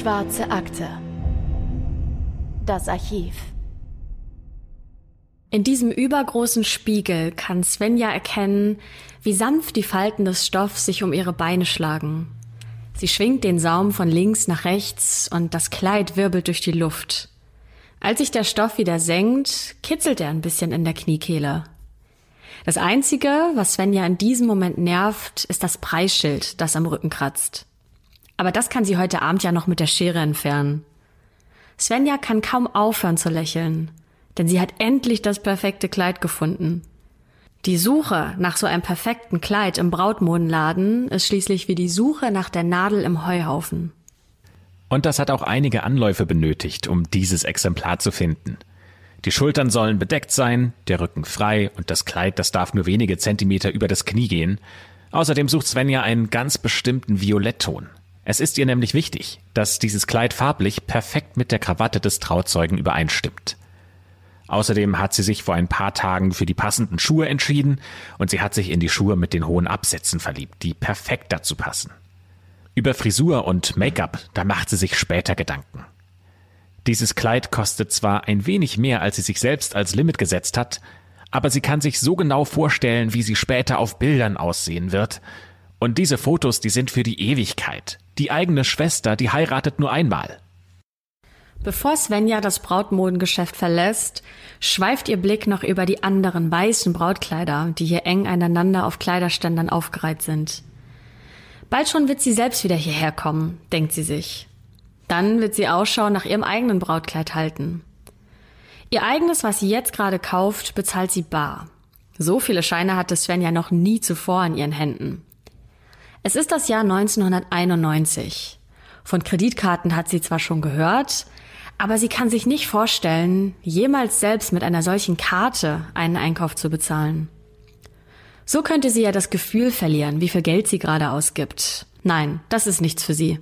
Schwarze Akte. Das Archiv. In diesem übergroßen Spiegel kann Svenja erkennen, wie sanft die Falten des Stoffs sich um ihre Beine schlagen. Sie schwingt den Saum von links nach rechts und das Kleid wirbelt durch die Luft. Als sich der Stoff wieder senkt, kitzelt er ein bisschen in der Kniekehle. Das Einzige, was Svenja in diesem Moment nervt, ist das Preisschild, das am Rücken kratzt. Aber das kann sie heute Abend ja noch mit der Schere entfernen. Svenja kann kaum aufhören zu lächeln, denn sie hat endlich das perfekte Kleid gefunden. Die Suche nach so einem perfekten Kleid im Brautmodenladen ist schließlich wie die Suche nach der Nadel im Heuhaufen. Und das hat auch einige Anläufe benötigt, um dieses Exemplar zu finden. Die Schultern sollen bedeckt sein, der Rücken frei und das Kleid, das darf nur wenige Zentimeter über das Knie gehen. Außerdem sucht Svenja einen ganz bestimmten Violettton. Es ist ihr nämlich wichtig, dass dieses Kleid farblich perfekt mit der Krawatte des Trauzeugen übereinstimmt. Außerdem hat sie sich vor ein paar Tagen für die passenden Schuhe entschieden und sie hat sich in die Schuhe mit den hohen Absätzen verliebt, die perfekt dazu passen. Über Frisur und Make-up, da macht sie sich später Gedanken. Dieses Kleid kostet zwar ein wenig mehr, als sie sich selbst als Limit gesetzt hat, aber sie kann sich so genau vorstellen, wie sie später auf Bildern aussehen wird. Und diese Fotos, die sind für die Ewigkeit. Die eigene Schwester, die heiratet nur einmal. Bevor Svenja das Brautmodengeschäft verlässt, schweift ihr Blick noch über die anderen weißen Brautkleider, die hier eng aneinander auf Kleiderständern aufgereiht sind. Bald schon wird sie selbst wieder hierher kommen, denkt sie sich. Dann wird sie Ausschau nach ihrem eigenen Brautkleid halten. Ihr eigenes, was sie jetzt gerade kauft, bezahlt sie bar. So viele Scheine hatte Svenja noch nie zuvor in ihren Händen. Es ist das Jahr 1991. Von Kreditkarten hat sie zwar schon gehört, aber sie kann sich nicht vorstellen, jemals selbst mit einer solchen Karte einen Einkauf zu bezahlen. So könnte sie ja das Gefühl verlieren, wie viel Geld sie gerade ausgibt. Nein, das ist nichts für sie.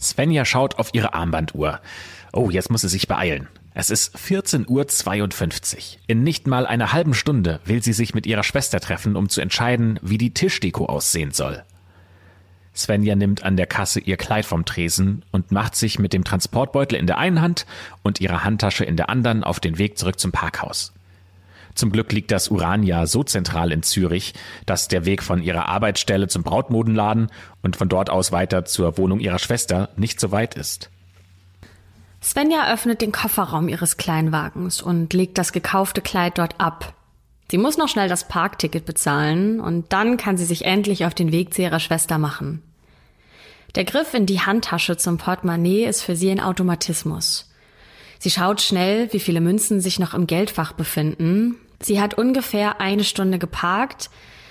Svenja schaut auf ihre Armbanduhr. Oh, jetzt muss sie sich beeilen. Es ist 14.52 Uhr. In nicht mal einer halben Stunde will sie sich mit ihrer Schwester treffen, um zu entscheiden, wie die Tischdeko aussehen soll. Svenja nimmt an der Kasse ihr Kleid vom Tresen und macht sich mit dem Transportbeutel in der einen Hand und ihrer Handtasche in der anderen auf den Weg zurück zum Parkhaus. Zum Glück liegt das Urania so zentral in Zürich, dass der Weg von ihrer Arbeitsstelle zum Brautmodenladen und von dort aus weiter zur Wohnung ihrer Schwester nicht so weit ist. Svenja öffnet den Kofferraum ihres Kleinwagens und legt das gekaufte Kleid dort ab. Sie muss noch schnell das Parkticket bezahlen und dann kann sie sich endlich auf den Weg zu ihrer Schwester machen. Der Griff in die Handtasche zum Portemonnaie ist für sie ein Automatismus. Sie schaut schnell, wie viele Münzen sich noch im Geldfach befinden. Sie hat ungefähr eine Stunde geparkt.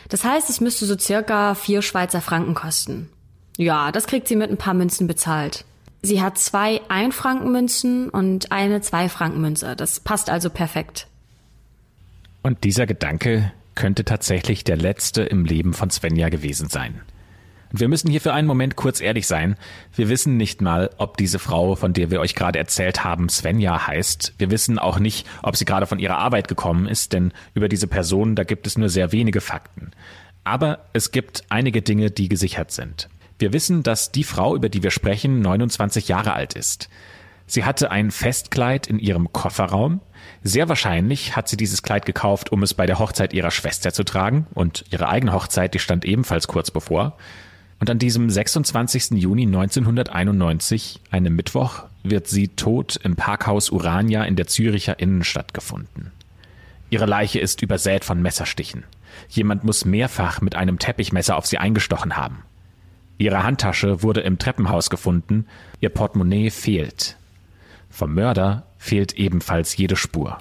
Das heißt, es müsste so circa vier Schweizer Franken kosten. Ja, das kriegt sie mit ein paar Münzen bezahlt. Sie hat zwei Ein-Franken-Münzen und eine Zwei-Franken-Münze. Das passt also perfekt. Und dieser Gedanke könnte tatsächlich der letzte im Leben von Svenja gewesen sein. Und wir müssen hier für einen Moment kurz ehrlich sein. Wir wissen nicht mal, ob diese Frau, von der wir euch gerade erzählt haben, Svenja heißt. Wir wissen auch nicht, ob sie gerade von ihrer Arbeit gekommen ist, denn über diese Person, da gibt es nur sehr wenige Fakten. Aber es gibt einige Dinge, die gesichert sind. Wir wissen, dass die Frau, über die wir sprechen, 29 Jahre alt ist. Sie hatte ein Festkleid in ihrem Kofferraum. Sehr wahrscheinlich hat sie dieses Kleid gekauft, um es bei der Hochzeit ihrer Schwester zu tragen, und ihre eigene Hochzeit, die stand ebenfalls kurz bevor. Und an diesem 26. Juni 1991, einem Mittwoch, wird sie tot im Parkhaus Urania in der Züricher Innenstadt gefunden. Ihre Leiche ist übersät von Messerstichen. Jemand muss mehrfach mit einem Teppichmesser auf sie eingestochen haben. Ihre Handtasche wurde im Treppenhaus gefunden, ihr Portemonnaie fehlt. Vom Mörder fehlt ebenfalls jede Spur.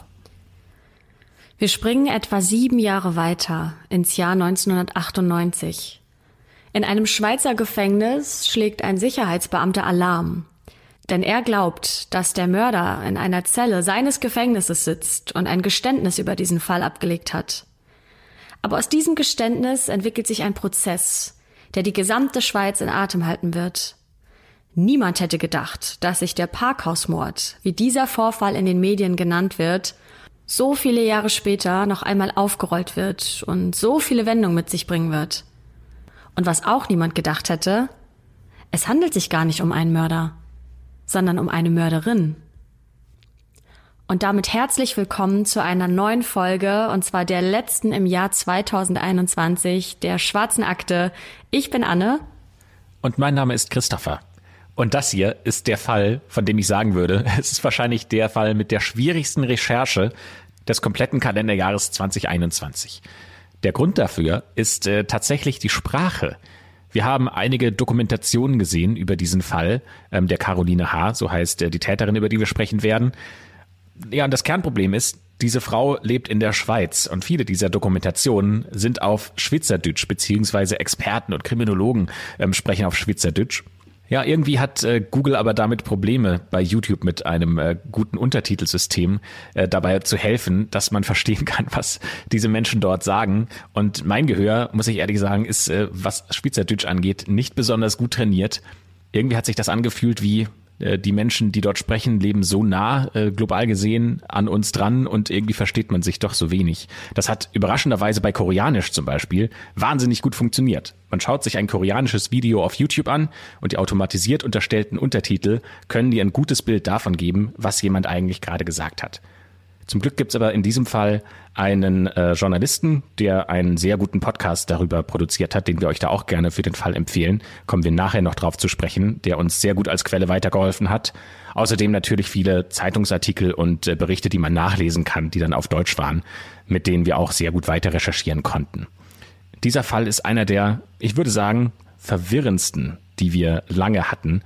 Wir springen etwa sieben Jahre weiter ins Jahr 1998. In einem Schweizer Gefängnis schlägt ein Sicherheitsbeamter Alarm. Denn er glaubt, dass der Mörder in einer Zelle seines Gefängnisses sitzt und ein Geständnis über diesen Fall abgelegt hat. Aber aus diesem Geständnis entwickelt sich ein Prozess, der die gesamte Schweiz in Atem halten wird. Niemand hätte gedacht, dass sich der Parkhausmord, wie dieser Vorfall in den Medien genannt wird, so viele Jahre später noch einmal aufgerollt wird und so viele Wendungen mit sich bringen wird. Und was auch niemand gedacht hätte, es handelt sich gar nicht um einen Mörder. sondern um eine Mörderin. Und damit herzlich willkommen zu einer neuen Folge, und zwar der letzten im Jahr 2021 der Schwarzen Akte. Ich bin Anne. Und mein Name ist Christopher. Und das hier ist der Fall, von dem ich sagen würde, es ist wahrscheinlich der Fall mit der schwierigsten Recherche des kompletten Kalenderjahres 2021. Der Grund dafür ist äh, tatsächlich die Sprache. Wir haben einige Dokumentationen gesehen über diesen Fall ähm, der Caroline H., so heißt äh, die Täterin, über die wir sprechen werden. Ja, und das Kernproblem ist, diese Frau lebt in der Schweiz und viele dieser Dokumentationen sind auf Schweizerdeutsch, beziehungsweise Experten und Kriminologen ähm, sprechen auf Schweizerdeutsch. Ja, irgendwie hat äh, Google aber damit Probleme bei YouTube mit einem äh, guten Untertitelsystem äh, dabei zu helfen, dass man verstehen kann, was diese Menschen dort sagen. Und mein Gehör, muss ich ehrlich sagen, ist, äh, was Schweizerdeutsch angeht, nicht besonders gut trainiert. Irgendwie hat sich das angefühlt wie die Menschen, die dort sprechen, leben so nah, äh, global gesehen, an uns dran und irgendwie versteht man sich doch so wenig. Das hat überraschenderweise bei Koreanisch zum Beispiel wahnsinnig gut funktioniert. Man schaut sich ein koreanisches Video auf YouTube an und die automatisiert unterstellten Untertitel können dir ein gutes Bild davon geben, was jemand eigentlich gerade gesagt hat. Zum Glück gibt's aber in diesem Fall einen äh, Journalisten, der einen sehr guten Podcast darüber produziert hat, den wir euch da auch gerne für den Fall empfehlen. Kommen wir nachher noch drauf zu sprechen, der uns sehr gut als Quelle weitergeholfen hat. Außerdem natürlich viele Zeitungsartikel und äh, Berichte, die man nachlesen kann, die dann auf Deutsch waren, mit denen wir auch sehr gut weiter recherchieren konnten. Dieser Fall ist einer der, ich würde sagen, verwirrendsten, die wir lange hatten,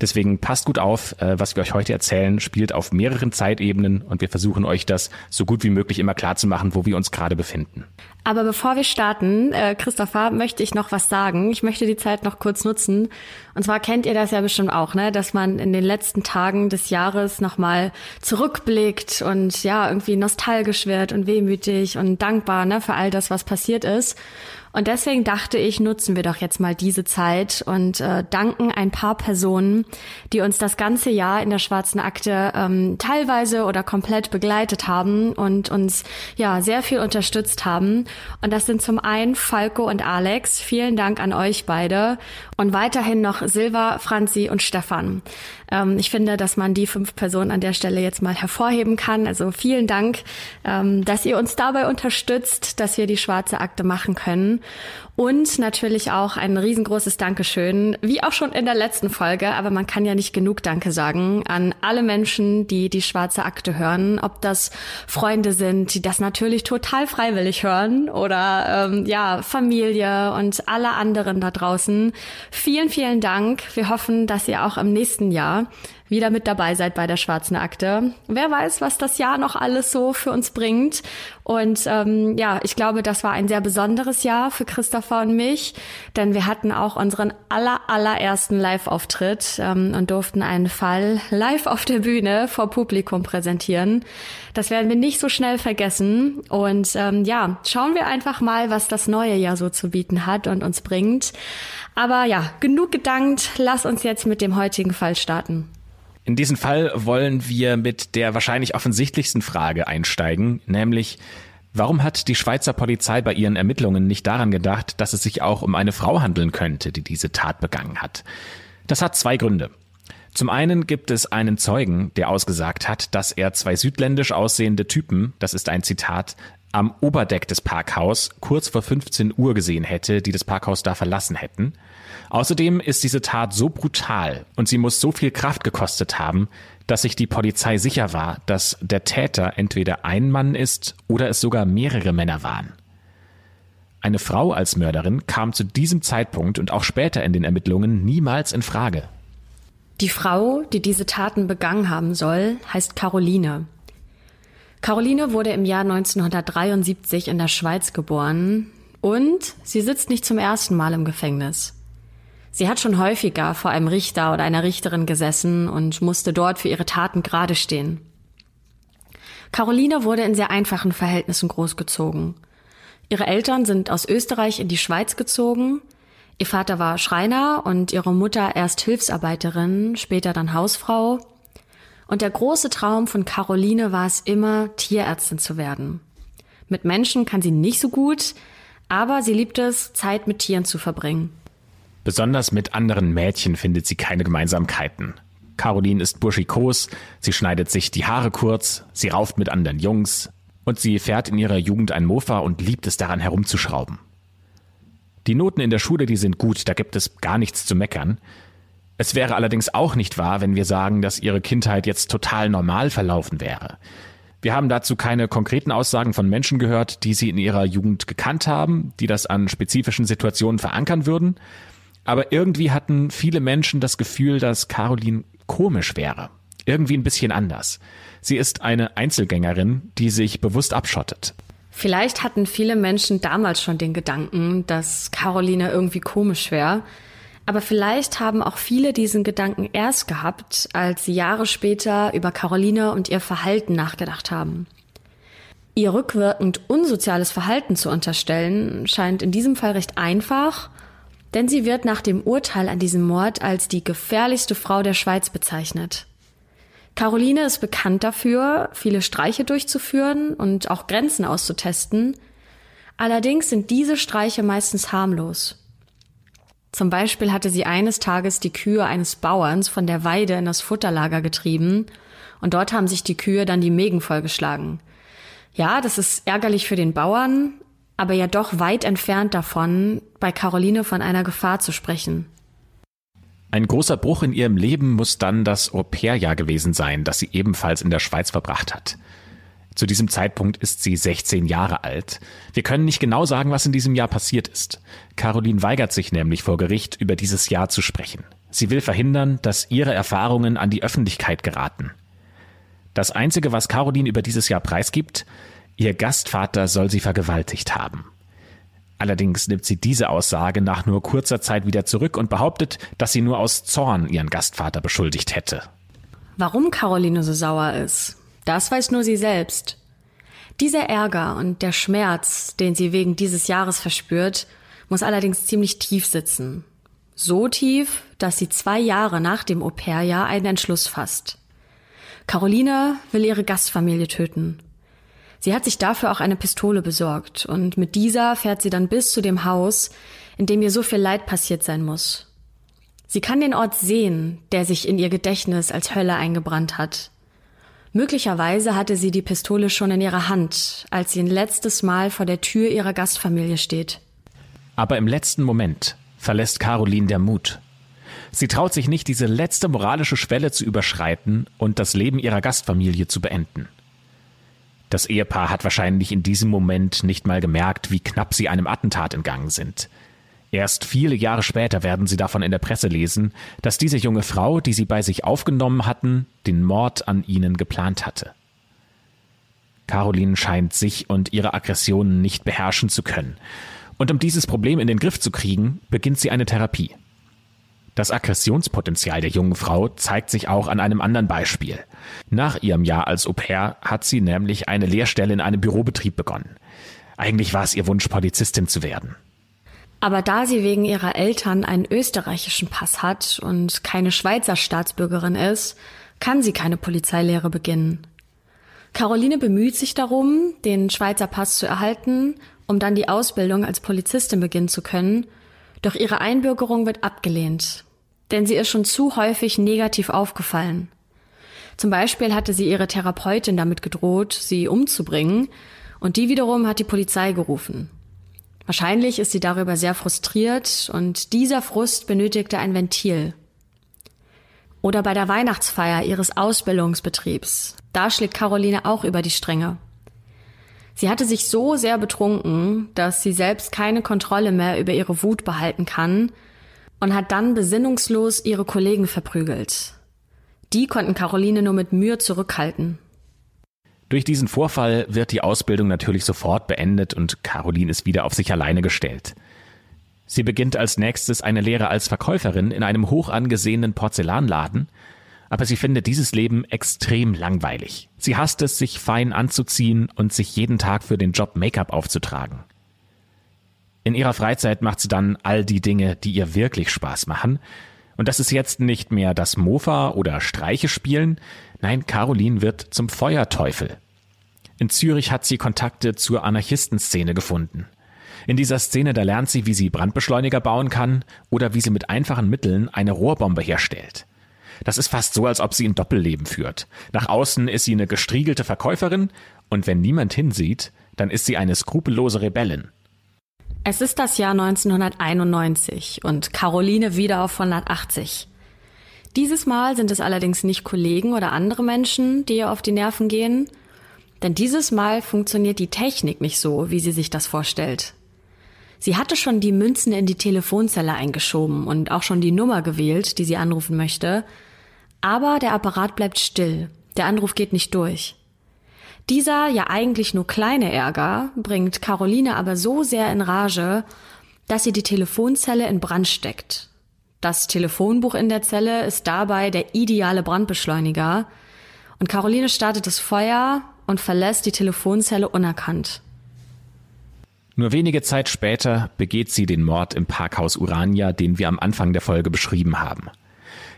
Deswegen passt gut auf, äh, was wir euch heute erzählen, spielt auf mehreren Zeitebenen und wir versuchen euch das so gut wie möglich immer klar zu machen, wo wir uns gerade befinden. Aber bevor wir starten, äh, Christopher, möchte ich noch was sagen. Ich möchte die Zeit noch kurz nutzen. Und zwar kennt ihr das ja bestimmt auch, ne, dass man in den letzten Tagen des Jahres nochmal zurückblickt und ja, irgendwie nostalgisch wird und wehmütig und dankbar, ne, für all das, was passiert ist. Und deswegen dachte ich, nutzen wir doch jetzt mal diese Zeit und äh, danken ein paar Personen, die uns das ganze Jahr in der Schwarzen Akte ähm, teilweise oder komplett begleitet haben und uns ja sehr viel unterstützt haben. Und das sind zum einen Falco und Alex. Vielen Dank an euch beide. Und weiterhin noch Silva, Franzi und Stefan. Ähm, ich finde, dass man die fünf Personen an der Stelle jetzt mal hervorheben kann. Also vielen Dank, ähm, dass ihr uns dabei unterstützt, dass wir die schwarze Akte machen können. Und natürlich auch ein riesengroßes Dankeschön, wie auch schon in der letzten Folge, aber man kann ja nicht genug Danke sagen an alle Menschen, die die schwarze Akte hören, ob das Freunde sind, die das natürlich total freiwillig hören oder ähm, ja, Familie und alle anderen da draußen. Vielen, vielen Dank. Wir hoffen, dass ihr auch im nächsten Jahr wieder mit dabei seid bei der Schwarzen Akte. Wer weiß, was das Jahr noch alles so für uns bringt. Und ähm, ja, ich glaube, das war ein sehr besonderes Jahr für Christopher und mich, denn wir hatten auch unseren aller, allerersten Live-Auftritt ähm, und durften einen Fall live auf der Bühne vor Publikum präsentieren. Das werden wir nicht so schnell vergessen. Und ähm, ja, schauen wir einfach mal, was das neue Jahr so zu bieten hat und uns bringt. Aber ja, genug gedankt. Lass uns jetzt mit dem heutigen Fall starten. In diesem Fall wollen wir mit der wahrscheinlich offensichtlichsten Frage einsteigen, nämlich Warum hat die Schweizer Polizei bei ihren Ermittlungen nicht daran gedacht, dass es sich auch um eine Frau handeln könnte, die diese Tat begangen hat? Das hat zwei Gründe. Zum einen gibt es einen Zeugen, der ausgesagt hat, dass er zwei südländisch aussehende Typen, das ist ein Zitat, am Oberdeck des Parkhaus kurz vor 15 Uhr gesehen hätte, die das Parkhaus da verlassen hätten. Außerdem ist diese Tat so brutal und sie muss so viel Kraft gekostet haben, dass sich die Polizei sicher war, dass der Täter entweder ein Mann ist oder es sogar mehrere Männer waren. Eine Frau als Mörderin kam zu diesem Zeitpunkt und auch später in den Ermittlungen niemals in Frage. Die Frau, die diese Taten begangen haben soll, heißt Caroline. Caroline wurde im Jahr 1973 in der Schweiz geboren und sie sitzt nicht zum ersten Mal im Gefängnis. Sie hat schon häufiger vor einem Richter oder einer Richterin gesessen und musste dort für ihre Taten gerade stehen. Caroline wurde in sehr einfachen Verhältnissen großgezogen. Ihre Eltern sind aus Österreich in die Schweiz gezogen. Ihr Vater war Schreiner und ihre Mutter erst Hilfsarbeiterin, später dann Hausfrau. Und der große Traum von Caroline war es immer, Tierärztin zu werden. Mit Menschen kann sie nicht so gut, aber sie liebt es, Zeit mit Tieren zu verbringen. Besonders mit anderen Mädchen findet sie keine Gemeinsamkeiten. Caroline ist burschikos, sie schneidet sich die Haare kurz, sie rauft mit anderen Jungs und sie fährt in ihrer Jugend ein Mofa und liebt es daran herumzuschrauben. Die Noten in der Schule, die sind gut, da gibt es gar nichts zu meckern. Es wäre allerdings auch nicht wahr, wenn wir sagen, dass ihre Kindheit jetzt total normal verlaufen wäre. Wir haben dazu keine konkreten Aussagen von Menschen gehört, die sie in ihrer Jugend gekannt haben, die das an spezifischen Situationen verankern würden. Aber irgendwie hatten viele Menschen das Gefühl, dass Caroline komisch wäre. Irgendwie ein bisschen anders. Sie ist eine Einzelgängerin, die sich bewusst abschottet. Vielleicht hatten viele Menschen damals schon den Gedanken, dass Caroline irgendwie komisch wäre. Aber vielleicht haben auch viele diesen Gedanken erst gehabt, als sie Jahre später über Caroline und ihr Verhalten nachgedacht haben. Ihr rückwirkend unsoziales Verhalten zu unterstellen, scheint in diesem Fall recht einfach, denn sie wird nach dem Urteil an diesem Mord als die gefährlichste Frau der Schweiz bezeichnet. Caroline ist bekannt dafür, viele Streiche durchzuführen und auch Grenzen auszutesten. Allerdings sind diese Streiche meistens harmlos. Zum Beispiel hatte sie eines Tages die Kühe eines Bauerns von der Weide in das Futterlager getrieben und dort haben sich die Kühe dann die Mägen vollgeschlagen. Ja, das ist ärgerlich für den Bauern, aber ja doch weit entfernt davon, bei Caroline von einer Gefahr zu sprechen. Ein großer Bruch in ihrem Leben muss dann das Au-pair-Jahr gewesen sein, das sie ebenfalls in der Schweiz verbracht hat. Zu diesem Zeitpunkt ist sie 16 Jahre alt. Wir können nicht genau sagen, was in diesem Jahr passiert ist. Caroline weigert sich nämlich vor Gericht, über dieses Jahr zu sprechen. Sie will verhindern, dass ihre Erfahrungen an die Öffentlichkeit geraten. Das Einzige, was Caroline über dieses Jahr preisgibt, ihr Gastvater soll sie vergewaltigt haben. Allerdings nimmt sie diese Aussage nach nur kurzer Zeit wieder zurück und behauptet, dass sie nur aus Zorn ihren Gastvater beschuldigt hätte. Warum Caroline so sauer ist, das weiß nur sie selbst. Dieser Ärger und der Schmerz, den sie wegen dieses Jahres verspürt, muss allerdings ziemlich tief sitzen. So tief, dass sie zwei Jahre nach dem Au-pair-Jahr einen Entschluss fasst. Caroline will ihre Gastfamilie töten. Sie hat sich dafür auch eine Pistole besorgt und mit dieser fährt sie dann bis zu dem Haus, in dem ihr so viel Leid passiert sein muss. Sie kann den Ort sehen, der sich in ihr Gedächtnis als Hölle eingebrannt hat. Möglicherweise hatte sie die Pistole schon in ihrer Hand, als sie ein letztes Mal vor der Tür ihrer Gastfamilie steht. Aber im letzten Moment verlässt Caroline der Mut. Sie traut sich nicht, diese letzte moralische Schwelle zu überschreiten und das Leben ihrer Gastfamilie zu beenden. Das Ehepaar hat wahrscheinlich in diesem Moment nicht mal gemerkt, wie knapp sie einem Attentat entgangen sind. Erst viele Jahre später werden Sie davon in der Presse lesen, dass diese junge Frau, die Sie bei sich aufgenommen hatten, den Mord an Ihnen geplant hatte. Caroline scheint sich und ihre Aggressionen nicht beherrschen zu können. Und um dieses Problem in den Griff zu kriegen, beginnt sie eine Therapie. Das Aggressionspotenzial der jungen Frau zeigt sich auch an einem anderen Beispiel. Nach ihrem Jahr als Au pair hat sie nämlich eine Lehrstelle in einem Bürobetrieb begonnen. Eigentlich war es ihr Wunsch, Polizistin zu werden. Aber da sie wegen ihrer Eltern einen österreichischen Pass hat und keine Schweizer Staatsbürgerin ist, kann sie keine Polizeilehre beginnen. Caroline bemüht sich darum, den Schweizer Pass zu erhalten, um dann die Ausbildung als Polizistin beginnen zu können, doch ihre Einbürgerung wird abgelehnt, denn sie ist schon zu häufig negativ aufgefallen. Zum Beispiel hatte sie ihre Therapeutin damit gedroht, sie umzubringen, und die wiederum hat die Polizei gerufen. Wahrscheinlich ist sie darüber sehr frustriert und dieser Frust benötigte ein Ventil. Oder bei der Weihnachtsfeier ihres Ausbildungsbetriebs. Da schlägt Caroline auch über die Stränge. Sie hatte sich so sehr betrunken, dass sie selbst keine Kontrolle mehr über ihre Wut behalten kann und hat dann besinnungslos ihre Kollegen verprügelt. Die konnten Caroline nur mit Mühe zurückhalten. Durch diesen Vorfall wird die Ausbildung natürlich sofort beendet und Caroline ist wieder auf sich alleine gestellt. Sie beginnt als nächstes eine Lehre als Verkäuferin in einem hoch angesehenen Porzellanladen, aber sie findet dieses Leben extrem langweilig. Sie hasst es, sich fein anzuziehen und sich jeden Tag für den Job Make-up aufzutragen. In ihrer Freizeit macht sie dann all die Dinge, die ihr wirklich Spaß machen. Und das ist jetzt nicht mehr das Mofa oder Streiche spielen, Nein, Caroline wird zum Feuerteufel. In Zürich hat sie Kontakte zur Anarchistenszene gefunden. In dieser Szene, da lernt sie, wie sie Brandbeschleuniger bauen kann oder wie sie mit einfachen Mitteln eine Rohrbombe herstellt. Das ist fast so, als ob sie ein Doppelleben führt. Nach außen ist sie eine gestriegelte Verkäuferin und wenn niemand hinsieht, dann ist sie eine skrupellose Rebellin. Es ist das Jahr 1991 und Caroline wieder auf 180. Dieses Mal sind es allerdings nicht Kollegen oder andere Menschen, die ihr auf die Nerven gehen, denn dieses Mal funktioniert die Technik nicht so, wie sie sich das vorstellt. Sie hatte schon die Münzen in die Telefonzelle eingeschoben und auch schon die Nummer gewählt, die sie anrufen möchte, aber der Apparat bleibt still, der Anruf geht nicht durch. Dieser ja eigentlich nur kleine Ärger bringt Caroline aber so sehr in Rage, dass sie die Telefonzelle in Brand steckt. Das Telefonbuch in der Zelle ist dabei der ideale Brandbeschleuniger und Caroline startet das Feuer und verlässt die Telefonzelle unerkannt. Nur wenige Zeit später begeht sie den Mord im Parkhaus Urania, den wir am Anfang der Folge beschrieben haben.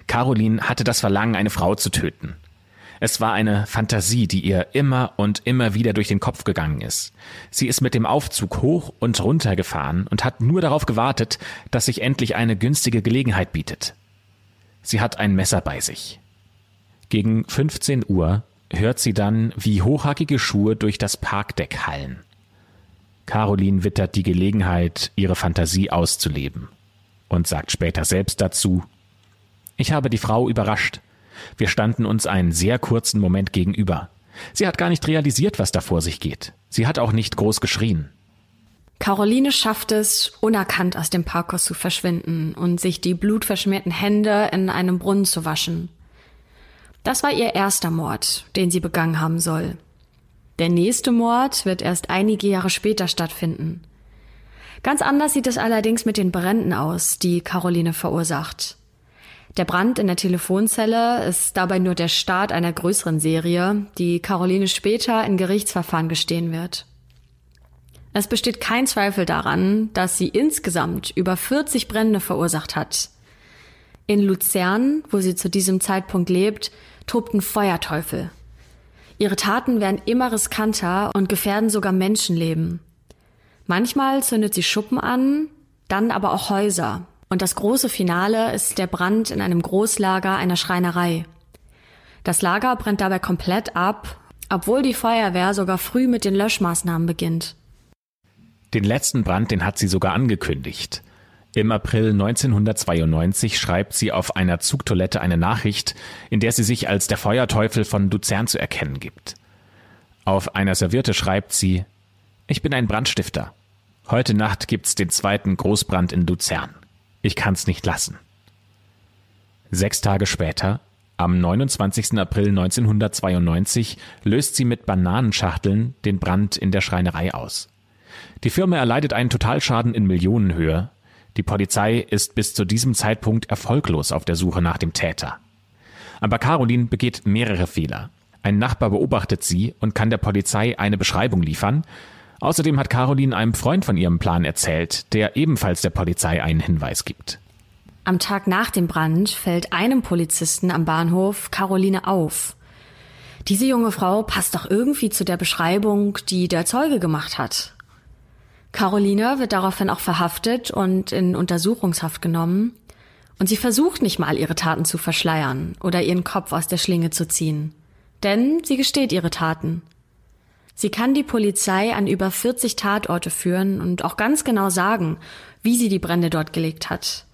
Caroline hatte das Verlangen, eine Frau zu töten. Es war eine Fantasie, die ihr immer und immer wieder durch den Kopf gegangen ist. Sie ist mit dem Aufzug hoch und runter gefahren und hat nur darauf gewartet, dass sich endlich eine günstige Gelegenheit bietet. Sie hat ein Messer bei sich. Gegen 15 Uhr hört sie dann, wie hochhackige Schuhe durch das Parkdeck hallen. Caroline wittert die Gelegenheit, ihre Fantasie auszuleben und sagt später selbst dazu, ich habe die Frau überrascht. Wir standen uns einen sehr kurzen Moment gegenüber. Sie hat gar nicht realisiert, was da vor sich geht. Sie hat auch nicht groß geschrien. Caroline schafft es, unerkannt aus dem Parkhaus zu verschwinden und sich die blutverschmierten Hände in einem Brunnen zu waschen. Das war ihr erster Mord, den sie begangen haben soll. Der nächste Mord wird erst einige Jahre später stattfinden. Ganz anders sieht es allerdings mit den Bränden aus, die Caroline verursacht. Der Brand in der Telefonzelle ist dabei nur der Start einer größeren Serie, die Caroline später in Gerichtsverfahren gestehen wird. Es besteht kein Zweifel daran, dass sie insgesamt über 40 Brände verursacht hat. In Luzern, wo sie zu diesem Zeitpunkt lebt, tobten Feuerteufel. Ihre Taten werden immer riskanter und gefährden sogar Menschenleben. Manchmal zündet sie Schuppen an, dann aber auch Häuser. Und das große Finale ist der Brand in einem Großlager einer Schreinerei. Das Lager brennt dabei komplett ab, obwohl die Feuerwehr sogar früh mit den Löschmaßnahmen beginnt. Den letzten Brand, den hat sie sogar angekündigt. Im April 1992 schreibt sie auf einer Zugtoilette eine Nachricht, in der sie sich als der Feuerteufel von Luzern zu erkennen gibt. Auf einer Serviette schreibt sie Ich bin ein Brandstifter. Heute Nacht gibt's den zweiten Großbrand in Luzern. Ich kann's nicht lassen. Sechs Tage später, am 29. April 1992, löst sie mit Bananenschachteln den Brand in der Schreinerei aus. Die Firma erleidet einen Totalschaden in Millionenhöhe, die Polizei ist bis zu diesem Zeitpunkt erfolglos auf der Suche nach dem Täter. Aber Caroline begeht mehrere Fehler. Ein Nachbar beobachtet sie und kann der Polizei eine Beschreibung liefern. Außerdem hat Caroline einem Freund von ihrem Plan erzählt, der ebenfalls der Polizei einen Hinweis gibt. Am Tag nach dem Brand fällt einem Polizisten am Bahnhof Caroline auf. Diese junge Frau passt doch irgendwie zu der Beschreibung, die der Zeuge gemacht hat. Caroline wird daraufhin auch verhaftet und in Untersuchungshaft genommen. Und sie versucht nicht mal, ihre Taten zu verschleiern oder ihren Kopf aus der Schlinge zu ziehen. Denn sie gesteht ihre Taten. Sie kann die Polizei an über 40 Tatorte führen und auch ganz genau sagen, wie sie die Brände dort gelegt hat.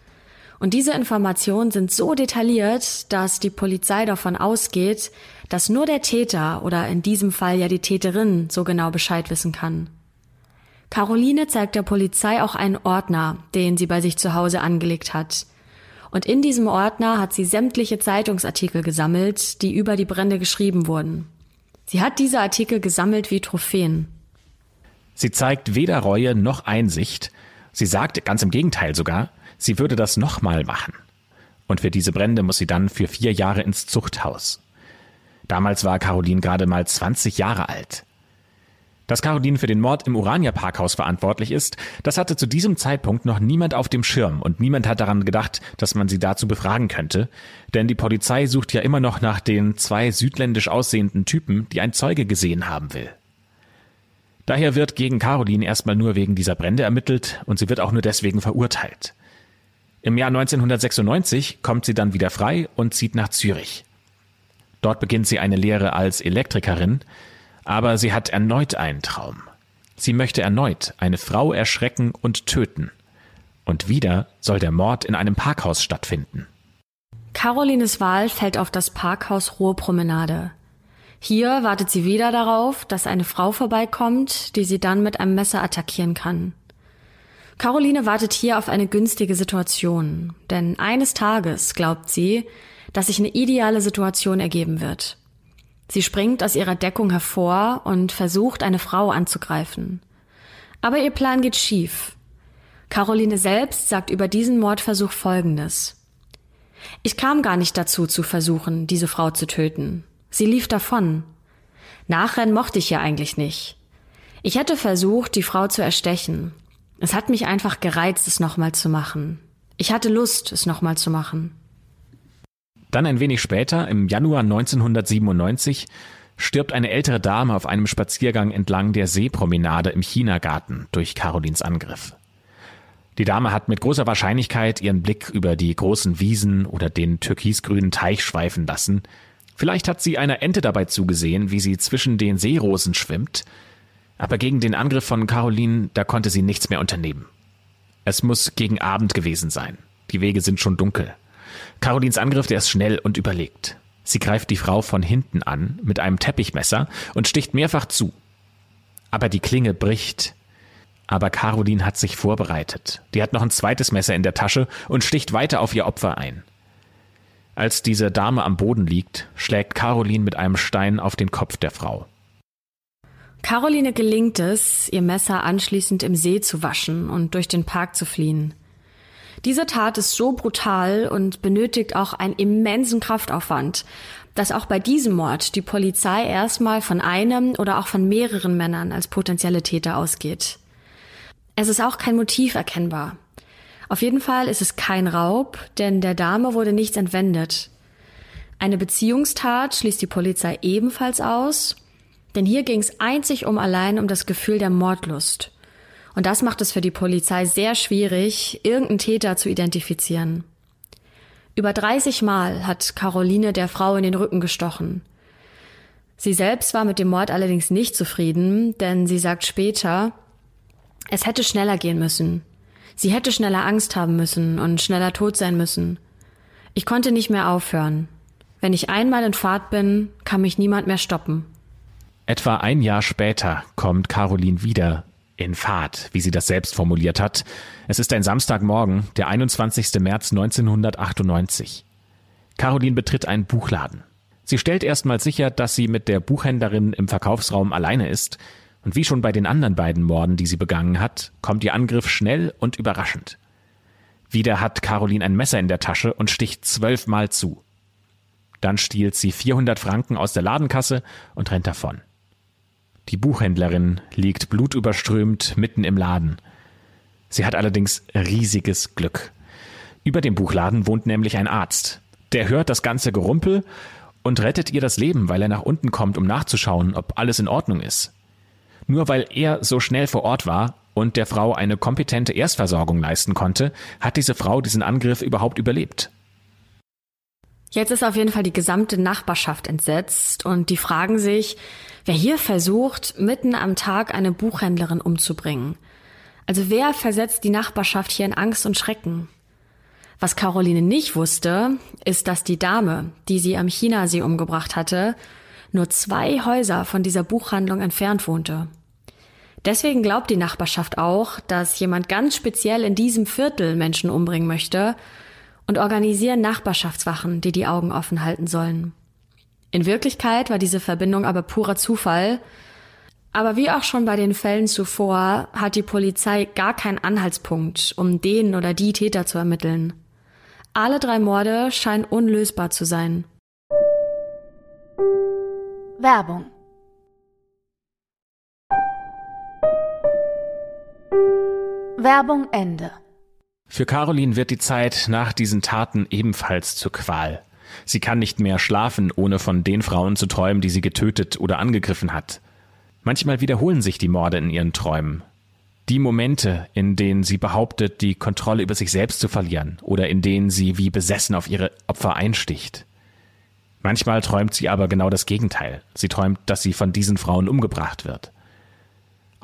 Und diese Informationen sind so detailliert, dass die Polizei davon ausgeht, dass nur der Täter oder in diesem Fall ja die Täterin so genau Bescheid wissen kann. Caroline zeigt der Polizei auch einen Ordner, den sie bei sich zu Hause angelegt hat. Und in diesem Ordner hat sie sämtliche Zeitungsartikel gesammelt, die über die Brände geschrieben wurden. Sie hat diese Artikel gesammelt wie Trophäen. Sie zeigt weder Reue noch Einsicht. Sie sagt ganz im Gegenteil sogar, sie würde das nochmal machen. Und für diese Brände muss sie dann für vier Jahre ins Zuchthaus. Damals war Caroline gerade mal 20 Jahre alt. Dass Caroline für den Mord im Urania Parkhaus verantwortlich ist, das hatte zu diesem Zeitpunkt noch niemand auf dem Schirm und niemand hat daran gedacht, dass man sie dazu befragen könnte. Denn die Polizei sucht ja immer noch nach den zwei südländisch aussehenden Typen, die ein Zeuge gesehen haben will. Daher wird gegen Caroline erstmal nur wegen dieser Brände ermittelt und sie wird auch nur deswegen verurteilt. Im Jahr 1996 kommt sie dann wieder frei und zieht nach Zürich. Dort beginnt sie eine Lehre als Elektrikerin, aber sie hat erneut einen Traum. Sie möchte erneut eine Frau erschrecken und töten. Und wieder soll der Mord in einem Parkhaus stattfinden. Carolines Wahl fällt auf das Parkhaus Ruhr Promenade. Hier wartet sie wieder darauf, dass eine Frau vorbeikommt, die sie dann mit einem Messer attackieren kann. Caroline wartet hier auf eine günstige Situation, denn eines Tages glaubt sie, dass sich eine ideale Situation ergeben wird. Sie springt aus ihrer Deckung hervor und versucht, eine Frau anzugreifen. Aber ihr Plan geht schief. Caroline selbst sagt über diesen Mordversuch Folgendes. Ich kam gar nicht dazu zu versuchen, diese Frau zu töten. Sie lief davon. Nachrennen mochte ich ja eigentlich nicht. Ich hätte versucht, die Frau zu erstechen. Es hat mich einfach gereizt, es nochmal zu machen. Ich hatte Lust, es nochmal zu machen. Dann ein wenig später, im Januar 1997, stirbt eine ältere Dame auf einem Spaziergang entlang der Seepromenade im Chinagarten durch Carolins Angriff. Die Dame hat mit großer Wahrscheinlichkeit ihren Blick über die großen Wiesen oder den türkisgrünen Teich schweifen lassen. Vielleicht hat sie einer Ente dabei zugesehen, wie sie zwischen den Seerosen schwimmt. Aber gegen den Angriff von Caroline, da konnte sie nichts mehr unternehmen. Es muss gegen Abend gewesen sein. Die Wege sind schon dunkel. Carolins Angriff, der ist schnell und überlegt. Sie greift die Frau von hinten an mit einem Teppichmesser und sticht mehrfach zu. Aber die Klinge bricht. Aber Caroline hat sich vorbereitet. Die hat noch ein zweites Messer in der Tasche und sticht weiter auf ihr Opfer ein. Als diese Dame am Boden liegt, schlägt Caroline mit einem Stein auf den Kopf der Frau. Caroline gelingt es, ihr Messer anschließend im See zu waschen und durch den Park zu fliehen. Diese Tat ist so brutal und benötigt auch einen immensen Kraftaufwand, dass auch bei diesem Mord die Polizei erstmal von einem oder auch von mehreren Männern als potenzielle Täter ausgeht. Es ist auch kein Motiv erkennbar. Auf jeden Fall ist es kein Raub, denn der Dame wurde nichts entwendet. Eine Beziehungstat schließt die Polizei ebenfalls aus, denn hier ging es einzig um allein um das Gefühl der Mordlust. Und das macht es für die Polizei sehr schwierig, irgendeinen Täter zu identifizieren. Über 30 Mal hat Caroline der Frau in den Rücken gestochen. Sie selbst war mit dem Mord allerdings nicht zufrieden, denn sie sagt später, es hätte schneller gehen müssen. Sie hätte schneller Angst haben müssen und schneller tot sein müssen. Ich konnte nicht mehr aufhören. Wenn ich einmal in Fahrt bin, kann mich niemand mehr stoppen. Etwa ein Jahr später kommt Caroline wieder in Fahrt, wie sie das selbst formuliert hat. Es ist ein Samstagmorgen, der 21. März 1998. Caroline betritt einen Buchladen. Sie stellt erstmal sicher, dass sie mit der Buchhändlerin im Verkaufsraum alleine ist, und wie schon bei den anderen beiden Morden, die sie begangen hat, kommt ihr Angriff schnell und überraschend. Wieder hat Caroline ein Messer in der Tasche und sticht zwölfmal zu. Dann stiehlt sie 400 Franken aus der Ladenkasse und rennt davon. Die Buchhändlerin liegt blutüberströmt mitten im Laden. Sie hat allerdings riesiges Glück. Über dem Buchladen wohnt nämlich ein Arzt. Der hört das ganze Gerumpel und rettet ihr das Leben, weil er nach unten kommt, um nachzuschauen, ob alles in Ordnung ist. Nur weil er so schnell vor Ort war und der Frau eine kompetente Erstversorgung leisten konnte, hat diese Frau diesen Angriff überhaupt überlebt. Jetzt ist auf jeden Fall die gesamte Nachbarschaft entsetzt und die fragen sich, wer hier versucht, mitten am Tag eine Buchhändlerin umzubringen. Also wer versetzt die Nachbarschaft hier in Angst und Schrecken? Was Caroline nicht wusste, ist, dass die Dame, die sie am Chinasee umgebracht hatte, nur zwei Häuser von dieser Buchhandlung entfernt wohnte. Deswegen glaubt die Nachbarschaft auch, dass jemand ganz speziell in diesem Viertel Menschen umbringen möchte und organisieren Nachbarschaftswachen, die die Augen offen halten sollen. In Wirklichkeit war diese Verbindung aber purer Zufall. Aber wie auch schon bei den Fällen zuvor hat die Polizei gar keinen Anhaltspunkt, um den oder die Täter zu ermitteln. Alle drei Morde scheinen unlösbar zu sein. Werbung Werbung Ende. Für Caroline wird die Zeit nach diesen Taten ebenfalls zur Qual. Sie kann nicht mehr schlafen, ohne von den Frauen zu träumen, die sie getötet oder angegriffen hat. Manchmal wiederholen sich die Morde in ihren Träumen. Die Momente, in denen sie behauptet, die Kontrolle über sich selbst zu verlieren oder in denen sie wie besessen auf ihre Opfer einsticht. Manchmal träumt sie aber genau das Gegenteil. Sie träumt, dass sie von diesen Frauen umgebracht wird.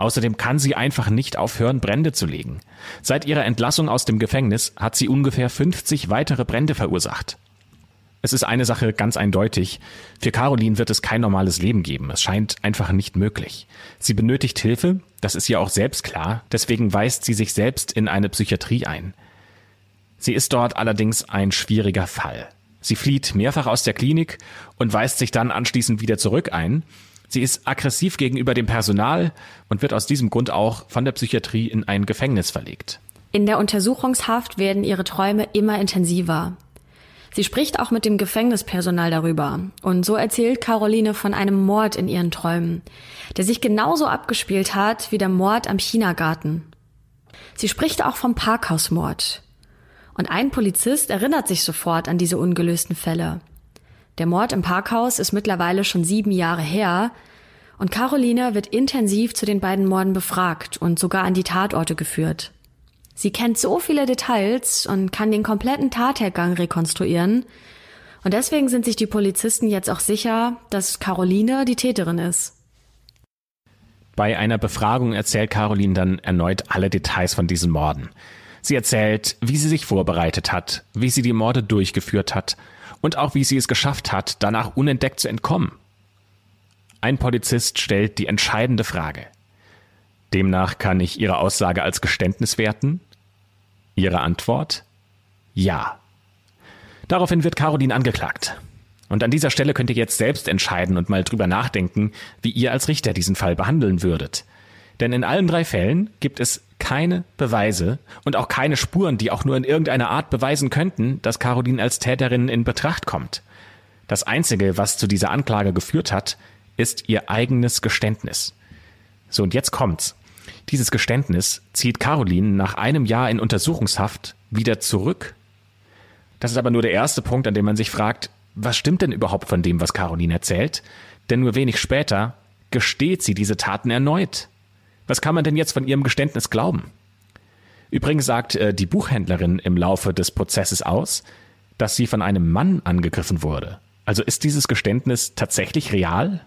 Außerdem kann sie einfach nicht aufhören, Brände zu legen. Seit ihrer Entlassung aus dem Gefängnis hat sie ungefähr 50 weitere Brände verursacht. Es ist eine Sache ganz eindeutig. Für Caroline wird es kein normales Leben geben. Es scheint einfach nicht möglich. Sie benötigt Hilfe, das ist ihr auch selbst klar. Deswegen weist sie sich selbst in eine Psychiatrie ein. Sie ist dort allerdings ein schwieriger Fall. Sie flieht mehrfach aus der Klinik und weist sich dann anschließend wieder zurück ein. Sie ist aggressiv gegenüber dem Personal und wird aus diesem Grund auch von der Psychiatrie in ein Gefängnis verlegt. In der Untersuchungshaft werden ihre Träume immer intensiver. Sie spricht auch mit dem Gefängnispersonal darüber. Und so erzählt Caroline von einem Mord in ihren Träumen, der sich genauso abgespielt hat wie der Mord am Chinagarten. Sie spricht auch vom Parkhausmord. Und ein Polizist erinnert sich sofort an diese ungelösten Fälle. Der Mord im Parkhaus ist mittlerweile schon sieben Jahre her und Caroline wird intensiv zu den beiden Morden befragt und sogar an die Tatorte geführt. Sie kennt so viele Details und kann den kompletten Tathergang rekonstruieren. Und deswegen sind sich die Polizisten jetzt auch sicher, dass Caroline die Täterin ist. Bei einer Befragung erzählt Caroline dann erneut alle Details von diesen Morden. Sie erzählt, wie sie sich vorbereitet hat, wie sie die Morde durchgeführt hat und auch wie sie es geschafft hat, danach unentdeckt zu entkommen. Ein Polizist stellt die entscheidende Frage. Demnach kann ich Ihre Aussage als Geständnis werten? Ihre Antwort? Ja. Daraufhin wird Caroline angeklagt. Und an dieser Stelle könnt ihr jetzt selbst entscheiden und mal drüber nachdenken, wie ihr als Richter diesen Fall behandeln würdet. Denn in allen drei Fällen gibt es keine Beweise und auch keine Spuren, die auch nur in irgendeiner Art beweisen könnten, dass Caroline als Täterin in Betracht kommt. Das Einzige, was zu dieser Anklage geführt hat, ist ihr eigenes Geständnis. So, und jetzt kommt's. Dieses Geständnis zieht Caroline nach einem Jahr in Untersuchungshaft wieder zurück. Das ist aber nur der erste Punkt, an dem man sich fragt, was stimmt denn überhaupt von dem, was Caroline erzählt? Denn nur wenig später gesteht sie diese Taten erneut. Was kann man denn jetzt von ihrem Geständnis glauben? Übrigens sagt äh, die Buchhändlerin im Laufe des Prozesses aus, dass sie von einem Mann angegriffen wurde. Also ist dieses Geständnis tatsächlich real?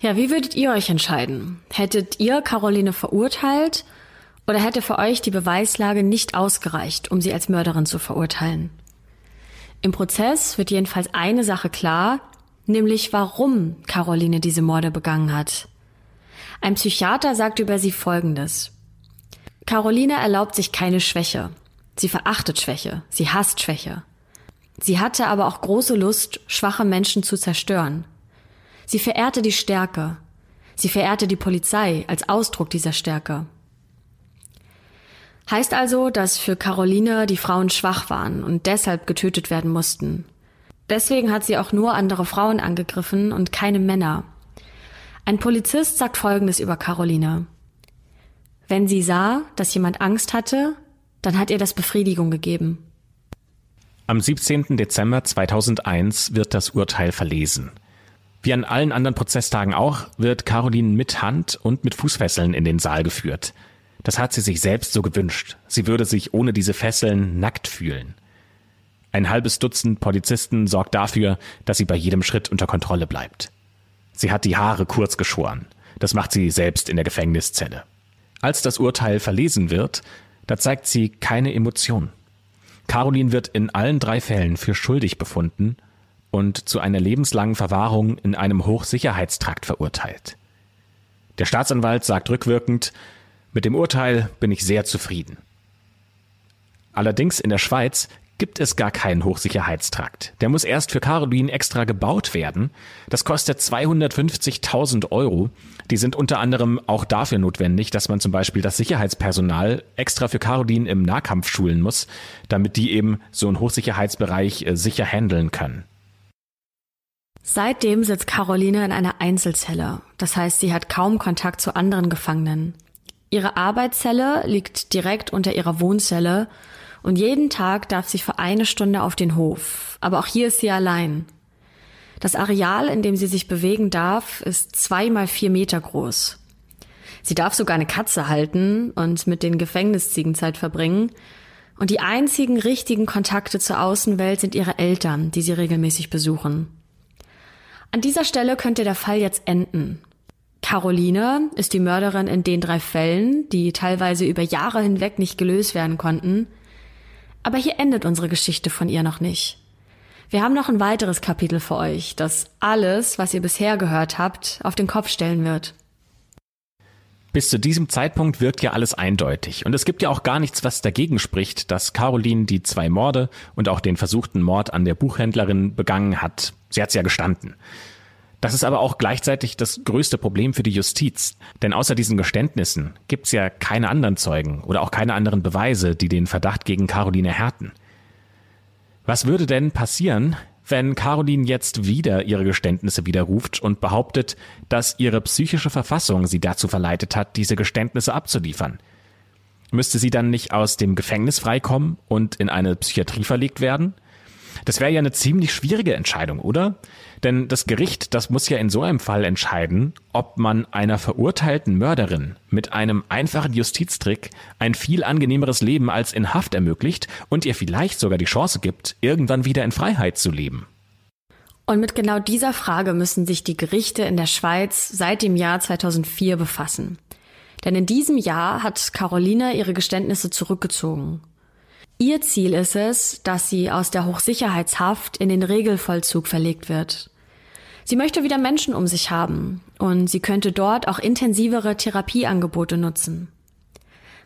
Ja, wie würdet ihr euch entscheiden? Hättet ihr Caroline verurteilt oder hätte für euch die Beweislage nicht ausgereicht, um sie als Mörderin zu verurteilen? Im Prozess wird jedenfalls eine Sache klar, nämlich warum Caroline diese Morde begangen hat. Ein Psychiater sagt über sie Folgendes. Caroline erlaubt sich keine Schwäche. Sie verachtet Schwäche. Sie hasst Schwäche. Sie hatte aber auch große Lust, schwache Menschen zu zerstören. Sie verehrte die Stärke. Sie verehrte die Polizei als Ausdruck dieser Stärke. Heißt also, dass für Caroline die Frauen schwach waren und deshalb getötet werden mussten. Deswegen hat sie auch nur andere Frauen angegriffen und keine Männer. Ein Polizist sagt Folgendes über Caroline. Wenn sie sah, dass jemand Angst hatte, dann hat ihr das Befriedigung gegeben. Am 17. Dezember 2001 wird das Urteil verlesen. Wie an allen anderen Prozesstagen auch, wird Caroline mit Hand und mit Fußfesseln in den Saal geführt. Das hat sie sich selbst so gewünscht. Sie würde sich ohne diese Fesseln nackt fühlen. Ein halbes Dutzend Polizisten sorgt dafür, dass sie bei jedem Schritt unter Kontrolle bleibt. Sie hat die Haare kurz geschoren. Das macht sie selbst in der Gefängniszelle. Als das Urteil verlesen wird, da zeigt sie keine Emotion. Caroline wird in allen drei Fällen für schuldig befunden und zu einer lebenslangen Verwahrung in einem Hochsicherheitstrakt verurteilt. Der Staatsanwalt sagt rückwirkend, mit dem Urteil bin ich sehr zufrieden. Allerdings in der Schweiz gibt es gar keinen Hochsicherheitstrakt. Der muss erst für Caroline extra gebaut werden. Das kostet 250.000 Euro. Die sind unter anderem auch dafür notwendig, dass man zum Beispiel das Sicherheitspersonal extra für Caroline im Nahkampf schulen muss, damit die eben so einen Hochsicherheitsbereich äh, sicher handeln können. Seitdem sitzt Caroline in einer Einzelzelle. Das heißt, sie hat kaum Kontakt zu anderen Gefangenen. Ihre Arbeitszelle liegt direkt unter ihrer Wohnzelle und jeden Tag darf sie für eine Stunde auf den Hof. Aber auch hier ist sie allein. Das Areal, in dem sie sich bewegen darf, ist zwei mal vier Meter groß. Sie darf sogar eine Katze halten und mit den Gefängnisziegen Zeit verbringen. Und die einzigen richtigen Kontakte zur Außenwelt sind ihre Eltern, die sie regelmäßig besuchen. An dieser Stelle könnte der Fall jetzt enden. Caroline ist die Mörderin in den drei Fällen, die teilweise über Jahre hinweg nicht gelöst werden konnten. Aber hier endet unsere Geschichte von ihr noch nicht. Wir haben noch ein weiteres Kapitel für euch, das alles, was ihr bisher gehört habt, auf den Kopf stellen wird. Bis zu diesem Zeitpunkt wirkt ja alles eindeutig. Und es gibt ja auch gar nichts, was dagegen spricht, dass Caroline die zwei Morde und auch den versuchten Mord an der Buchhändlerin begangen hat. Sie hat's ja gestanden. Das ist aber auch gleichzeitig das größte Problem für die Justiz. Denn außer diesen Geständnissen gibt's ja keine anderen Zeugen oder auch keine anderen Beweise, die den Verdacht gegen Caroline härten. Was würde denn passieren, wenn Caroline jetzt wieder ihre Geständnisse widerruft und behauptet, dass ihre psychische Verfassung sie dazu verleitet hat, diese Geständnisse abzuliefern? Müsste sie dann nicht aus dem Gefängnis freikommen und in eine Psychiatrie verlegt werden? Das wäre ja eine ziemlich schwierige Entscheidung, oder? Denn das Gericht, das muss ja in so einem Fall entscheiden, ob man einer verurteilten Mörderin mit einem einfachen Justiztrick ein viel angenehmeres Leben als in Haft ermöglicht und ihr vielleicht sogar die Chance gibt, irgendwann wieder in Freiheit zu leben. Und mit genau dieser Frage müssen sich die Gerichte in der Schweiz seit dem Jahr 2004 befassen. Denn in diesem Jahr hat Caroline ihre Geständnisse zurückgezogen. Ihr Ziel ist es, dass sie aus der Hochsicherheitshaft in den Regelvollzug verlegt wird. Sie möchte wieder Menschen um sich haben und sie könnte dort auch intensivere Therapieangebote nutzen.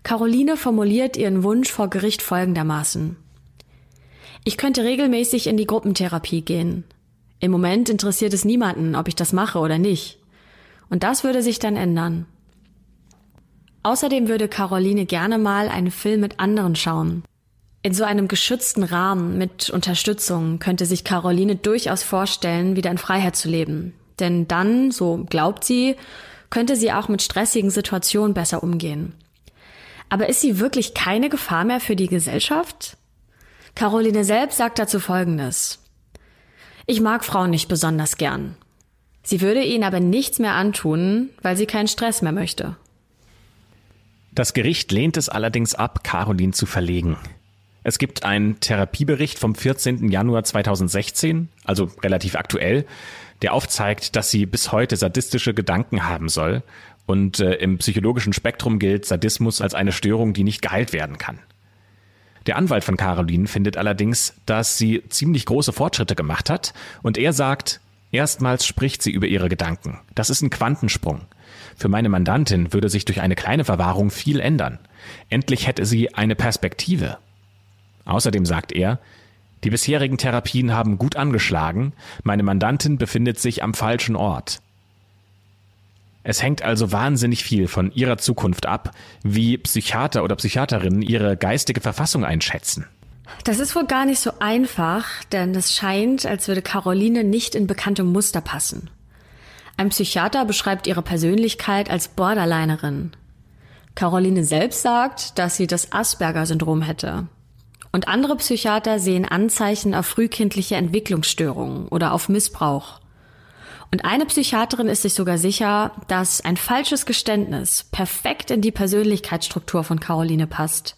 Caroline formuliert ihren Wunsch vor Gericht folgendermaßen. Ich könnte regelmäßig in die Gruppentherapie gehen. Im Moment interessiert es niemanden, ob ich das mache oder nicht. Und das würde sich dann ändern. Außerdem würde Caroline gerne mal einen Film mit anderen schauen. In so einem geschützten Rahmen mit Unterstützung könnte sich Caroline durchaus vorstellen, wieder in Freiheit zu leben. Denn dann, so glaubt sie, könnte sie auch mit stressigen Situationen besser umgehen. Aber ist sie wirklich keine Gefahr mehr für die Gesellschaft? Caroline selbst sagt dazu Folgendes. Ich mag Frauen nicht besonders gern. Sie würde ihnen aber nichts mehr antun, weil sie keinen Stress mehr möchte. Das Gericht lehnt es allerdings ab, Caroline zu verlegen. Es gibt einen Therapiebericht vom 14. Januar 2016, also relativ aktuell, der aufzeigt, dass sie bis heute sadistische Gedanken haben soll. Und äh, im psychologischen Spektrum gilt Sadismus als eine Störung, die nicht geheilt werden kann. Der Anwalt von Caroline findet allerdings, dass sie ziemlich große Fortschritte gemacht hat und er sagt, erstmals spricht sie über ihre Gedanken. Das ist ein Quantensprung. Für meine Mandantin würde sich durch eine kleine Verwahrung viel ändern. Endlich hätte sie eine Perspektive. Außerdem sagt er, die bisherigen Therapien haben gut angeschlagen, meine Mandantin befindet sich am falschen Ort. Es hängt also wahnsinnig viel von ihrer Zukunft ab, wie Psychiater oder Psychiaterinnen ihre geistige Verfassung einschätzen. Das ist wohl gar nicht so einfach, denn es scheint, als würde Caroline nicht in bekannte Muster passen. Ein Psychiater beschreibt ihre Persönlichkeit als Borderlinerin. Caroline selbst sagt, dass sie das Asperger-Syndrom hätte. Und andere Psychiater sehen Anzeichen auf frühkindliche Entwicklungsstörungen oder auf Missbrauch. Und eine Psychiaterin ist sich sogar sicher, dass ein falsches Geständnis perfekt in die Persönlichkeitsstruktur von Caroline passt.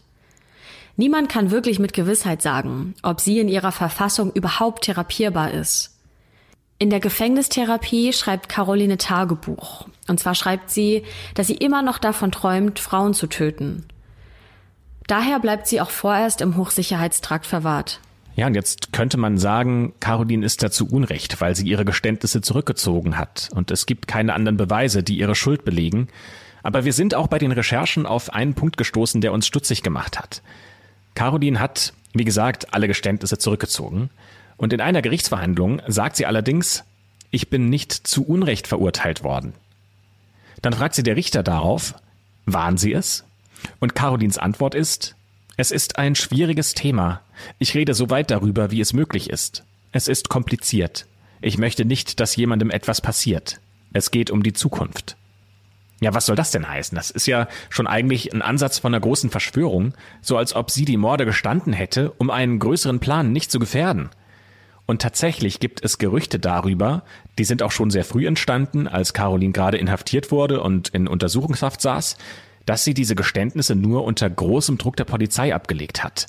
Niemand kann wirklich mit Gewissheit sagen, ob sie in ihrer Verfassung überhaupt therapierbar ist. In der Gefängnistherapie schreibt Caroline Tagebuch. Und zwar schreibt sie, dass sie immer noch davon träumt, Frauen zu töten. Daher bleibt sie auch vorerst im Hochsicherheitstrakt verwahrt. Ja, und jetzt könnte man sagen, Caroline ist dazu Unrecht, weil sie ihre Geständnisse zurückgezogen hat. Und es gibt keine anderen Beweise, die ihre Schuld belegen. Aber wir sind auch bei den Recherchen auf einen Punkt gestoßen, der uns stutzig gemacht hat. Caroline hat, wie gesagt, alle Geständnisse zurückgezogen. Und in einer Gerichtsverhandlung sagt sie allerdings, ich bin nicht zu Unrecht verurteilt worden. Dann fragt sie der Richter darauf, waren Sie es? Und Carolins Antwort ist, es ist ein schwieriges Thema. Ich rede so weit darüber, wie es möglich ist. Es ist kompliziert. Ich möchte nicht, dass jemandem etwas passiert. Es geht um die Zukunft. Ja, was soll das denn heißen? Das ist ja schon eigentlich ein Ansatz von einer großen Verschwörung, so als ob sie die Morde gestanden hätte, um einen größeren Plan nicht zu gefährden. Und tatsächlich gibt es Gerüchte darüber, die sind auch schon sehr früh entstanden, als Caroline gerade inhaftiert wurde und in Untersuchungshaft saß, dass sie diese Geständnisse nur unter großem Druck der Polizei abgelegt hat.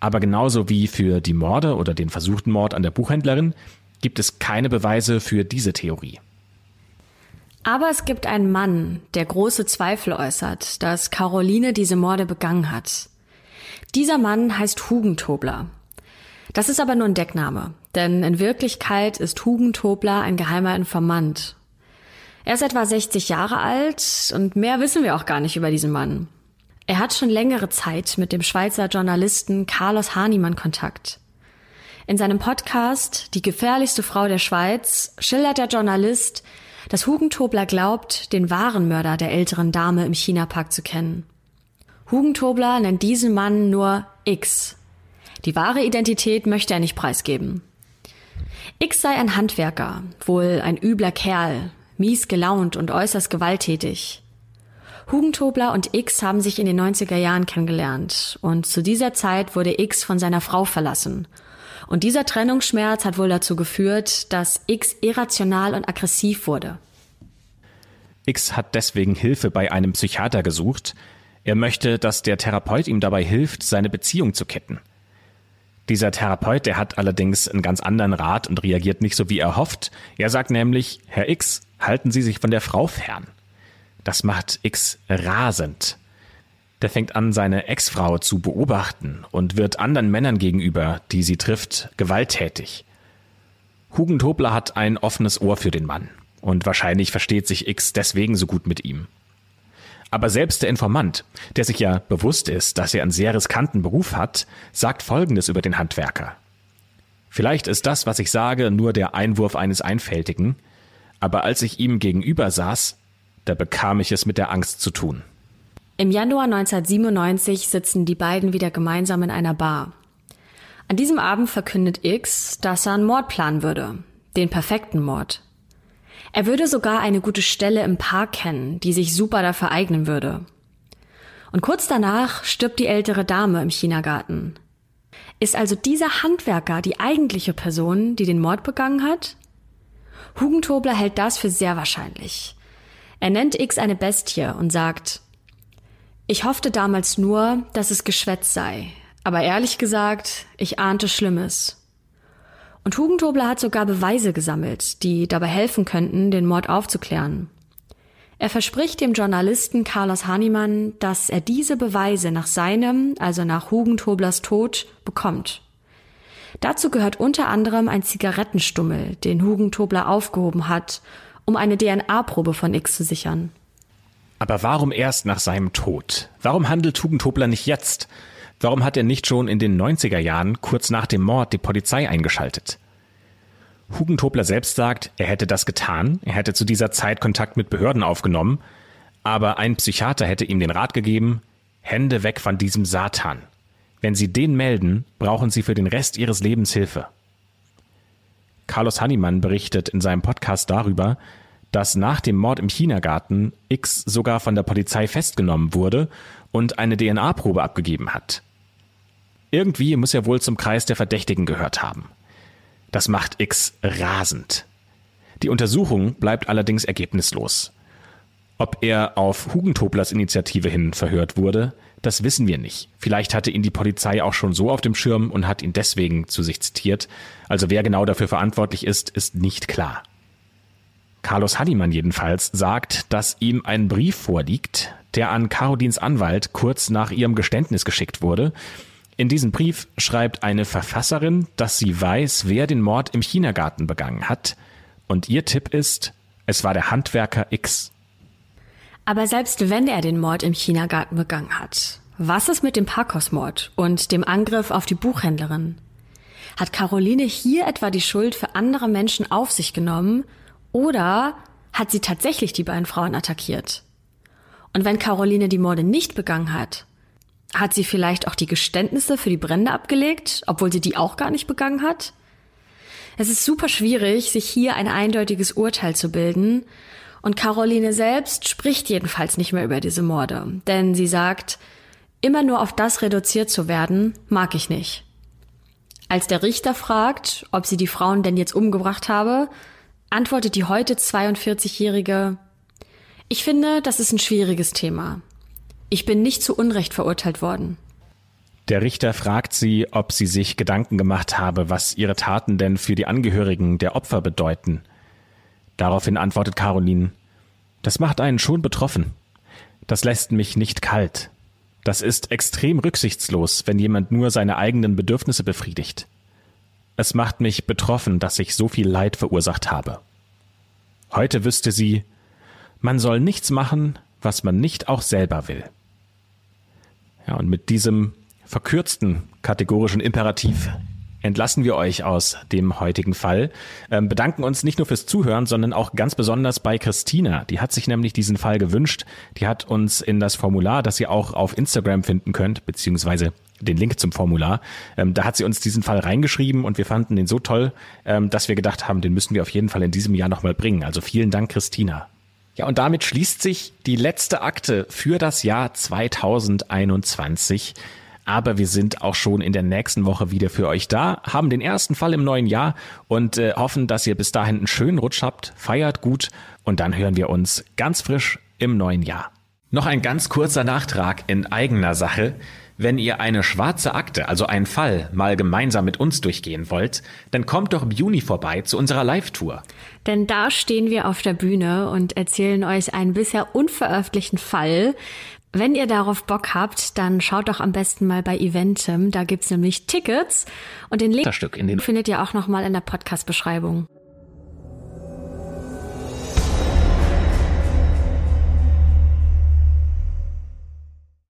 Aber genauso wie für die Morde oder den versuchten Mord an der Buchhändlerin gibt es keine Beweise für diese Theorie. Aber es gibt einen Mann, der große Zweifel äußert, dass Caroline diese Morde begangen hat. Dieser Mann heißt Hugentobler. Das ist aber nur ein Deckname, denn in Wirklichkeit ist Hugentobler ein geheimer Informant. Er ist etwa 60 Jahre alt und mehr wissen wir auch gar nicht über diesen Mann. Er hat schon längere Zeit mit dem Schweizer Journalisten Carlos Hahnemann Kontakt. In seinem Podcast Die gefährlichste Frau der Schweiz schildert der Journalist, dass Hugentobler glaubt, den wahren Mörder der älteren Dame im Chinapark zu kennen. Hugentobler nennt diesen Mann nur X, die wahre Identität möchte er nicht preisgeben. X sei ein Handwerker, wohl ein übler Kerl, mies gelaunt und äußerst gewalttätig. Hugentobler und X haben sich in den 90er Jahren kennengelernt und zu dieser Zeit wurde X von seiner Frau verlassen. Und dieser Trennungsschmerz hat wohl dazu geführt, dass X irrational und aggressiv wurde. X hat deswegen Hilfe bei einem Psychiater gesucht. Er möchte, dass der Therapeut ihm dabei hilft, seine Beziehung zu ketten. Dieser Therapeut, der hat allerdings einen ganz anderen Rat und reagiert nicht so, wie er hofft. Er sagt nämlich, Herr X, halten Sie sich von der Frau fern. Das macht X rasend. Der fängt an, seine Ex-Frau zu beobachten und wird anderen Männern gegenüber, die sie trifft, gewalttätig. Hugentobler hat ein offenes Ohr für den Mann und wahrscheinlich versteht sich X deswegen so gut mit ihm. Aber selbst der Informant, der sich ja bewusst ist, dass er einen sehr riskanten Beruf hat, sagt Folgendes über den Handwerker. Vielleicht ist das, was ich sage, nur der Einwurf eines Einfältigen, aber als ich ihm gegenüber saß, da bekam ich es mit der Angst zu tun. Im Januar 1997 sitzen die beiden wieder gemeinsam in einer Bar. An diesem Abend verkündet X, dass er einen Mord planen würde. Den perfekten Mord. Er würde sogar eine gute Stelle im Park kennen, die sich super dafür eignen würde. Und kurz danach stirbt die ältere Dame im Chinagarten. Ist also dieser Handwerker die eigentliche Person, die den Mord begangen hat? Hugentobler hält das für sehr wahrscheinlich. Er nennt X eine Bestie und sagt, ich hoffte damals nur, dass es Geschwätz sei, aber ehrlich gesagt, ich ahnte Schlimmes. Und Hugentobler hat sogar Beweise gesammelt, die dabei helfen könnten, den Mord aufzuklären. Er verspricht dem Journalisten Carlos Hahnemann, dass er diese Beweise nach seinem, also nach Hugentoblers Tod, bekommt. Dazu gehört unter anderem ein Zigarettenstummel, den Hugentobler aufgehoben hat, um eine DNA-Probe von X zu sichern. Aber warum erst nach seinem Tod? Warum handelt Hugentobler nicht jetzt? Warum hat er nicht schon in den 90er Jahren, kurz nach dem Mord, die Polizei eingeschaltet? Hugentobler selbst sagt, er hätte das getan, er hätte zu dieser Zeit Kontakt mit Behörden aufgenommen, aber ein Psychiater hätte ihm den Rat gegeben, Hände weg von diesem Satan. Wenn Sie den melden, brauchen Sie für den Rest Ihres Lebens Hilfe. Carlos Hannemann berichtet in seinem Podcast darüber, dass nach dem Mord im Chinagarten X sogar von der Polizei festgenommen wurde und eine DNA-Probe abgegeben hat. Irgendwie muss er wohl zum Kreis der Verdächtigen gehört haben. Das macht X rasend. Die Untersuchung bleibt allerdings ergebnislos. Ob er auf Hugentoblers Initiative hin verhört wurde, das wissen wir nicht. Vielleicht hatte ihn die Polizei auch schon so auf dem Schirm und hat ihn deswegen zu sich zitiert. Also wer genau dafür verantwortlich ist, ist nicht klar. Carlos Hannemann jedenfalls sagt, dass ihm ein Brief vorliegt, der an Carodins Anwalt kurz nach ihrem Geständnis geschickt wurde in diesem Brief schreibt eine Verfasserin, dass sie weiß, wer den Mord im Chinagarten begangen hat. Und ihr Tipp ist, es war der Handwerker X. Aber selbst wenn er den Mord im Chinagarten begangen hat, was ist mit dem Parkhausmord und dem Angriff auf die Buchhändlerin? Hat Caroline hier etwa die Schuld für andere Menschen auf sich genommen oder hat sie tatsächlich die beiden Frauen attackiert? Und wenn Caroline die Morde nicht begangen hat, hat sie vielleicht auch die Geständnisse für die Brände abgelegt, obwohl sie die auch gar nicht begangen hat? Es ist super schwierig, sich hier ein eindeutiges Urteil zu bilden. Und Caroline selbst spricht jedenfalls nicht mehr über diese Morde, denn sie sagt, immer nur auf das reduziert zu werden, mag ich nicht. Als der Richter fragt, ob sie die Frauen denn jetzt umgebracht habe, antwortet die heute 42-Jährige, ich finde, das ist ein schwieriges Thema. Ich bin nicht zu Unrecht verurteilt worden. Der Richter fragt sie, ob sie sich Gedanken gemacht habe, was ihre Taten denn für die Angehörigen der Opfer bedeuten. Daraufhin antwortet Caroline, das macht einen schon betroffen. Das lässt mich nicht kalt. Das ist extrem rücksichtslos, wenn jemand nur seine eigenen Bedürfnisse befriedigt. Es macht mich betroffen, dass ich so viel Leid verursacht habe. Heute wüsste sie, man soll nichts machen, was man nicht auch selber will. Ja, und mit diesem verkürzten kategorischen Imperativ entlassen wir euch aus dem heutigen Fall. Ähm, bedanken uns nicht nur fürs Zuhören, sondern auch ganz besonders bei Christina. Die hat sich nämlich diesen Fall gewünscht. Die hat uns in das Formular, das ihr auch auf Instagram finden könnt, beziehungsweise den Link zum Formular. Ähm, da hat sie uns diesen Fall reingeschrieben und wir fanden den so toll, ähm, dass wir gedacht haben, den müssen wir auf jeden Fall in diesem Jahr nochmal bringen. Also vielen Dank, Christina. Ja, und damit schließt sich die letzte Akte für das Jahr 2021. Aber wir sind auch schon in der nächsten Woche wieder für euch da, haben den ersten Fall im neuen Jahr und äh, hoffen, dass ihr bis dahin einen schönen Rutsch habt, feiert gut und dann hören wir uns ganz frisch im neuen Jahr. Noch ein ganz kurzer Nachtrag in eigener Sache. Wenn ihr eine schwarze Akte, also einen Fall, mal gemeinsam mit uns durchgehen wollt, dann kommt doch im Juni vorbei zu unserer Live-Tour. Denn da stehen wir auf der Bühne und erzählen euch einen bisher unveröffentlichten Fall, wenn ihr darauf Bock habt, dann schaut doch am besten mal bei Eventim. Da gibt's nämlich Tickets und den Link in den findet ihr auch nochmal in der Podcast-Beschreibung.